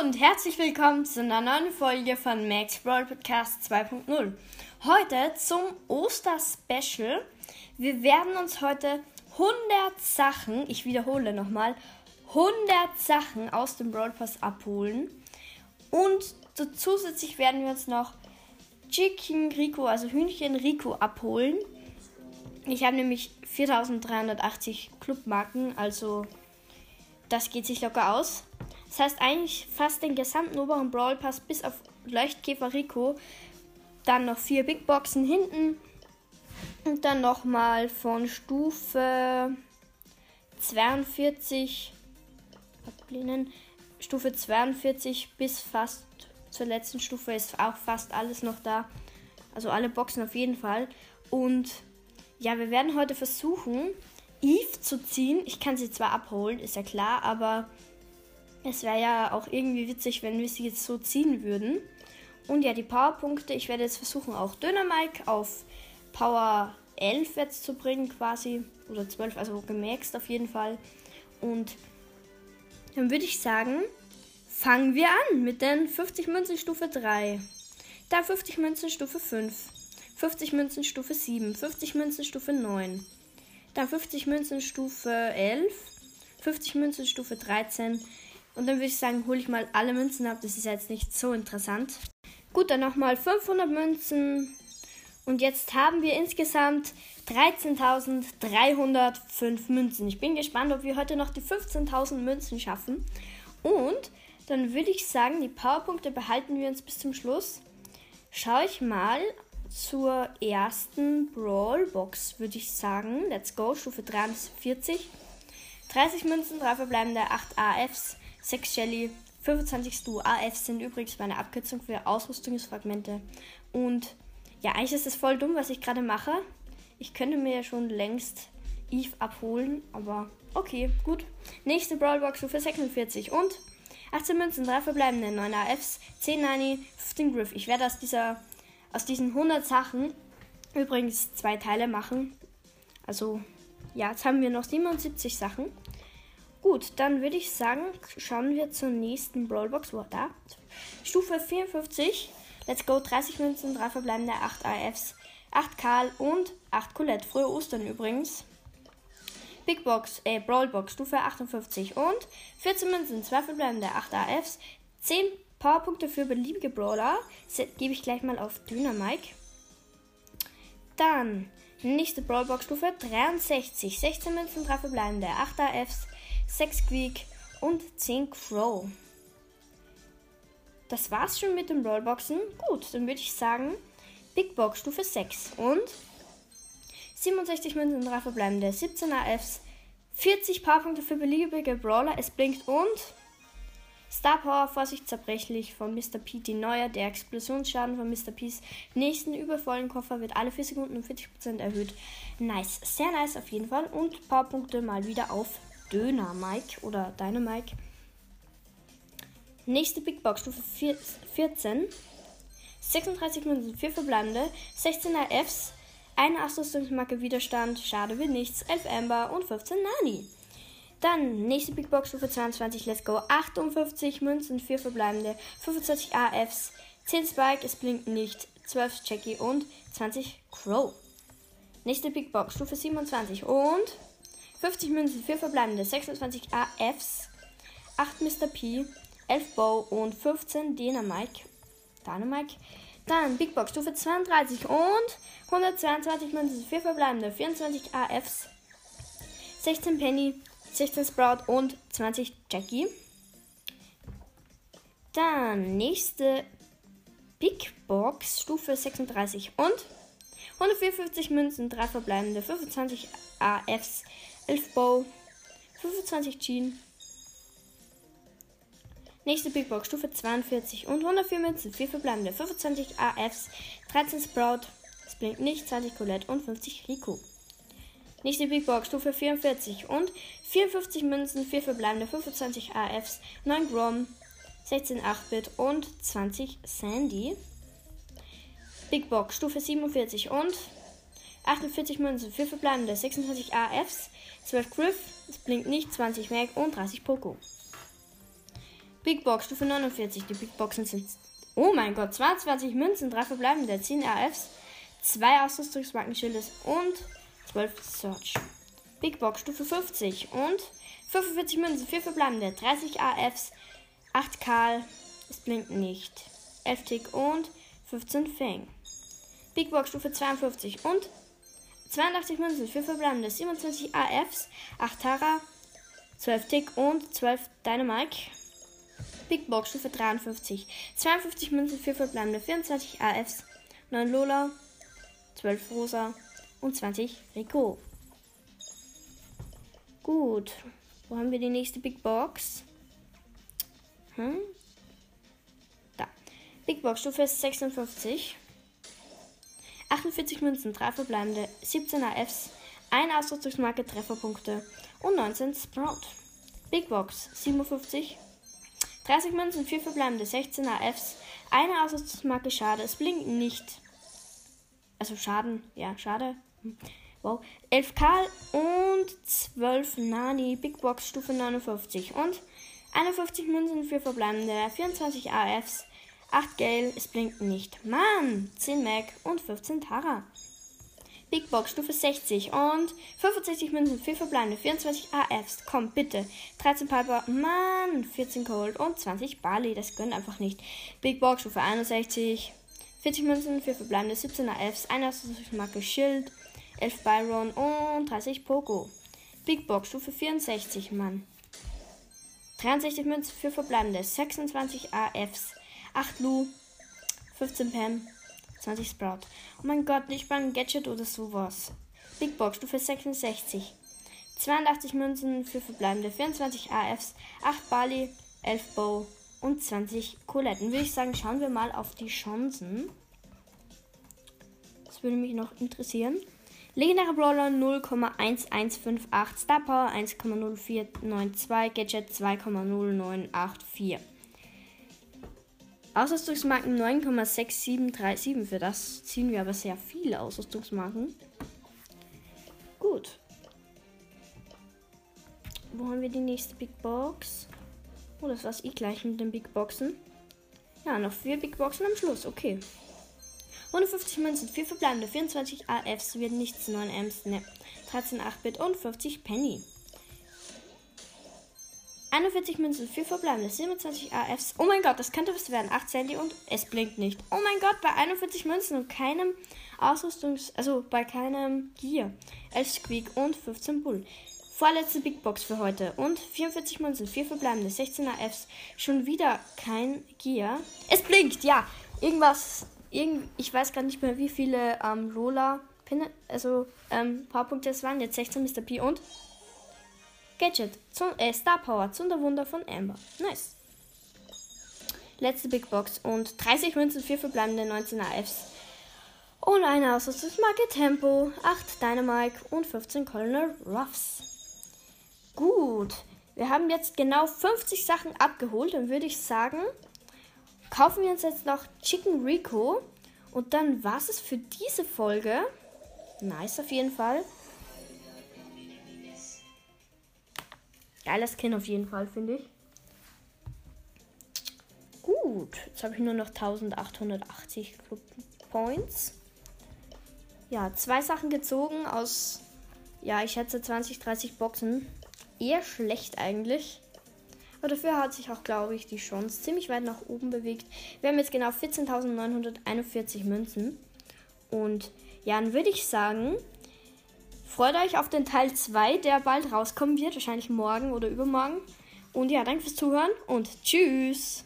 Und herzlich willkommen zu einer neuen Folge von Max Brawl Podcast 2.0. Heute zum Oster-Special. Wir werden uns heute 100 Sachen, ich wiederhole nochmal, 100 Sachen aus dem Brawl Pass abholen. Und zusätzlich werden wir uns noch Chicken Rico, also Hühnchen Rico abholen. Ich habe nämlich 4380 Clubmarken, also das geht sich locker aus. Das heißt eigentlich fast den gesamten oberen Brawl Pass bis auf Leuchtkäfer Rico. Dann noch vier Big Boxen hinten. Und dann nochmal von Stufe 42 ablehnen. Stufe 42 bis fast zur letzten Stufe ist auch fast alles noch da. Also alle Boxen auf jeden Fall. Und ja, wir werden heute versuchen, Eve zu ziehen. Ich kann sie zwar abholen, ist ja klar, aber es wäre ja auch irgendwie witzig, wenn wir sie jetzt so ziehen würden. Und ja, die Powerpunkte, ich werde jetzt versuchen, auch Döner Mike auf Power 11 jetzt zu bringen, quasi. Oder 12, also gemaxt auf jeden Fall. Und dann würde ich sagen, fangen wir an mit den 50 Münzen Stufe 3. Da 50 Münzen Stufe 5. 50 Münzen Stufe 7. 50 Münzen Stufe 9. Dann 50 Münzen Stufe 11, 50 Münzen Stufe 13. Und dann würde ich sagen, hole ich mal alle Münzen ab. Das ist jetzt nicht so interessant. Gut, dann nochmal 500 Münzen. Und jetzt haben wir insgesamt 13.305 Münzen. Ich bin gespannt, ob wir heute noch die 15.000 Münzen schaffen. Und dann würde ich sagen, die Powerpunkte behalten wir uns bis zum Schluss. Schaue ich mal, zur ersten Brawl-Box, würde ich sagen. Let's go, Stufe 43. 30 Münzen, 3 verbleibende, 8 AFs, 6 Shelly, 25 Stu. AFs sind übrigens meine Abkürzung für Ausrüstungsfragmente. Und ja, eigentlich ist es voll dumm, was ich gerade mache. Ich könnte mir ja schon längst Eve abholen, aber okay, gut. Nächste Brawlbox Stufe 46 und 18 Münzen, 3 verbleibende, 9 AFs, 10 Nani, 15 Griff. Ich werde aus dieser aus diesen 100 Sachen übrigens zwei Teile machen. Also, ja, jetzt haben wir noch 77 Sachen. Gut, dann würde ich sagen, schauen wir zur nächsten Brawlbox. Wo, da. Stufe 54. Let's go. 30 Münzen, 3 verbleibende, 8 AFs, 8 Karl und 8 Colette. Frühe Ostern übrigens. Big Box, äh, Brawlbox, Stufe 58 und 14 Münzen, 2 verbleibende, 8 AFs, 10 Powerpunkte für beliebige Brawler gebe ich gleich mal auf Dynamike. Dann nächste Brawlbox-Stufe 63. 16 Münzen, 3 verbleibende, 8 AFs, 6 Squeak und 10 Crow. Das war's schon mit den Brawlboxen. Gut, dann würde ich sagen, Big Box Stufe 6 und 67 Münzen, 3 verbleibende, 17 AFs, 40 Powerpunkte für beliebige Brawler. Es blinkt und Star Power, Vorsicht zerbrechlich von Mr. P. Die neue, der Explosionsschaden von Mr. P's nächsten übervollen Koffer wird alle 4 Sekunden um 40% erhöht. Nice, sehr nice auf jeden Fall. Und ein paar Punkte mal wieder auf Döner Mike oder Deine Mike. Nächste Big Box, Stufe 14. 36 Münzen, 4 verbleibende, 16er Fs, eine Ausrüstungsmarke Widerstand, schade wie nichts, 11 Amber und 15 Nani. Dann nächste Big Box Stufe 22, let's go. 58 Münzen, 4 verbleibende, 25 AFs, 10 Spike, es blinkt nicht, 12 Jackie und 20 Crow. Nächste Big Box Stufe 27 und 50 Münzen, 4 verbleibende, 26 AFs, 8 Mr. P, 11 Bow und 15 Dynamike. Dynamike. Dann Big Box Stufe 32 und 122 Münzen, 4 verbleibende, 24 AFs, 16 Penny, 16 Sprout und 20 Jackie. Dann nächste Big Box, Stufe 36 und 154 Münzen, 3 verbleibende, 25 AFs, 11 Bow, 25 Jean. Nächste Big Box, Stufe 42 und 104 Münzen, 4 verbleibende, 25 AFs, 13 Sprout, es blinkt nicht, 20 Colette und 50 Rico. Nächste Big Box, Stufe 44 und 54 Münzen, 4 verbleibende, 25 AFs, 9 Grom, 16 8-Bit und 20 Sandy. Big Box, Stufe 47 und 48 Münzen, 4 verbleibende, 26 AFs, 12 Griff, es blinkt nicht, 20 Mac und 30 Poco. Big Box, Stufe 49. Die Big Boxen sind. Oh mein Gott, 22 Münzen, 3 verbleibende, 10 RFs, 2 Ausrüstungsmarkenschildes und 12 Search. Big Box, Stufe 50 und 45 Münzen, 4 verbleibende, 30 AFs, 8 Karl, es blinkt nicht, 11 Tick und 15 Fang. Big Box, Stufe 52 und 82 Münzen, 4 verbleibende, 27 AFs, 8 Tara, 12 Tick und 12 Dynamite. Big Box Stufe 53. 52 Münzen, 4 verbleibende, 24 AFs, 9 Lola, 12 Rosa und 20 Rico. Gut. Wo haben wir die nächste Big Box? Hm? Da. Big Box Stufe 56. 48 Münzen, 3 verbleibende, 17 AFs, 1 Ausrüstungsmarke Trefferpunkte und 19 Sprout. Big Box 57. 30 Münzen, 4 verbleibende, 16 AFs, eine Ausrüstungsmarke Schade. Es blinkt nicht. Also Schaden, ja, schade. Wow. 11 Karl und 12 Nani, Big Box Stufe 59 und 51 Münzen, 4 verbleibende, 24 AFs, 8 Gale, es blinkt nicht. Mann! 10 Mac und 15 Tara. Big Box Stufe 60 und 65 Münzen, 4 verbleibende, 24 AFs. Komm, bitte. 13 Piper, Mann, 14 Gold und 20 Barley. Das gönnt einfach nicht. Big Box Stufe 61, 40 Münzen, 4 verbleibende, 17 AFs, 1 Marke Schild, 11 Byron und 30 Poco. Big Box Stufe 64, Mann. 63 Münzen, 4 verbleibende, 26 AFs. 8 Lu, 15 Pam, 20 Sprout. Oh mein Gott, nicht mal ein Gadget oder sowas. Big Box, Stufe 66. 82 Münzen für verbleibende, 24 AFs, 8 Bali, 11 Bow und 20 Coletten. Würde ich sagen, schauen wir mal auf die Chancen. Das würde mich noch interessieren. Legendäre Brawler 0,1158, Star Power 1,0492, Gadget 2,0984. Ausrüstungsmarken 9,6737. Für das ziehen wir aber sehr viele Ausrüstungsmarken. Gut. Wo haben wir die nächste Big Box? Oh, das war's eh gleich mit den Big Boxen. Ja, noch vier Big Boxen am Schluss. Okay. 150 Münzen, 4 verbleibende, 24 AFs, wird nichts, 9 Ms, ne. 13 8-Bit und 50 Penny. 41 Münzen, 4 verbleibende, 27 AFs. Oh mein Gott, das könnte was werden. 8 Sandy und es blinkt nicht. Oh mein Gott, bei 41 Münzen und keinem Ausrüstungs-, also bei keinem Gear. 11 Squeak und 15 Bull. Vorletzte Big Box für heute. Und 44 Münzen, 4 verbleibende, 16 AFs. Schon wieder kein Gear. Es blinkt, ja. Irgendwas, irgend, ich weiß gar nicht mehr, wie viele ähm, Lola, also ähm, Powerpunkte es waren. Jetzt 16 Mr. P und Gadget. Zum, äh, Star Power. Zunderwunder von Amber. Nice. Letzte Big Box. Und 30 Münzen, 4 verbleibende 19 AFs. Und eine Ausrüstungsmarke Tempo. 8 Dynamite und 15 Colonel Ruffs. Gut. Wir haben jetzt genau 50 Sachen abgeholt. Dann würde ich sagen, kaufen wir uns jetzt noch Chicken Rico. Und dann war es für diese Folge. Nice auf jeden Fall. Geiler Skin auf jeden Fall, finde ich. Gut, jetzt habe ich nur noch 1880 Club Points. Ja, zwei Sachen gezogen aus, ja, ich schätze 20, 30 Boxen. Eher schlecht eigentlich. Aber dafür hat sich auch, glaube ich, die Chance ziemlich weit nach oben bewegt. Wir haben jetzt genau 14.941 Münzen. Und ja, dann würde ich sagen, Freut euch auf den Teil 2, der bald rauskommen wird, wahrscheinlich morgen oder übermorgen. Und ja, danke fürs Zuhören und tschüss.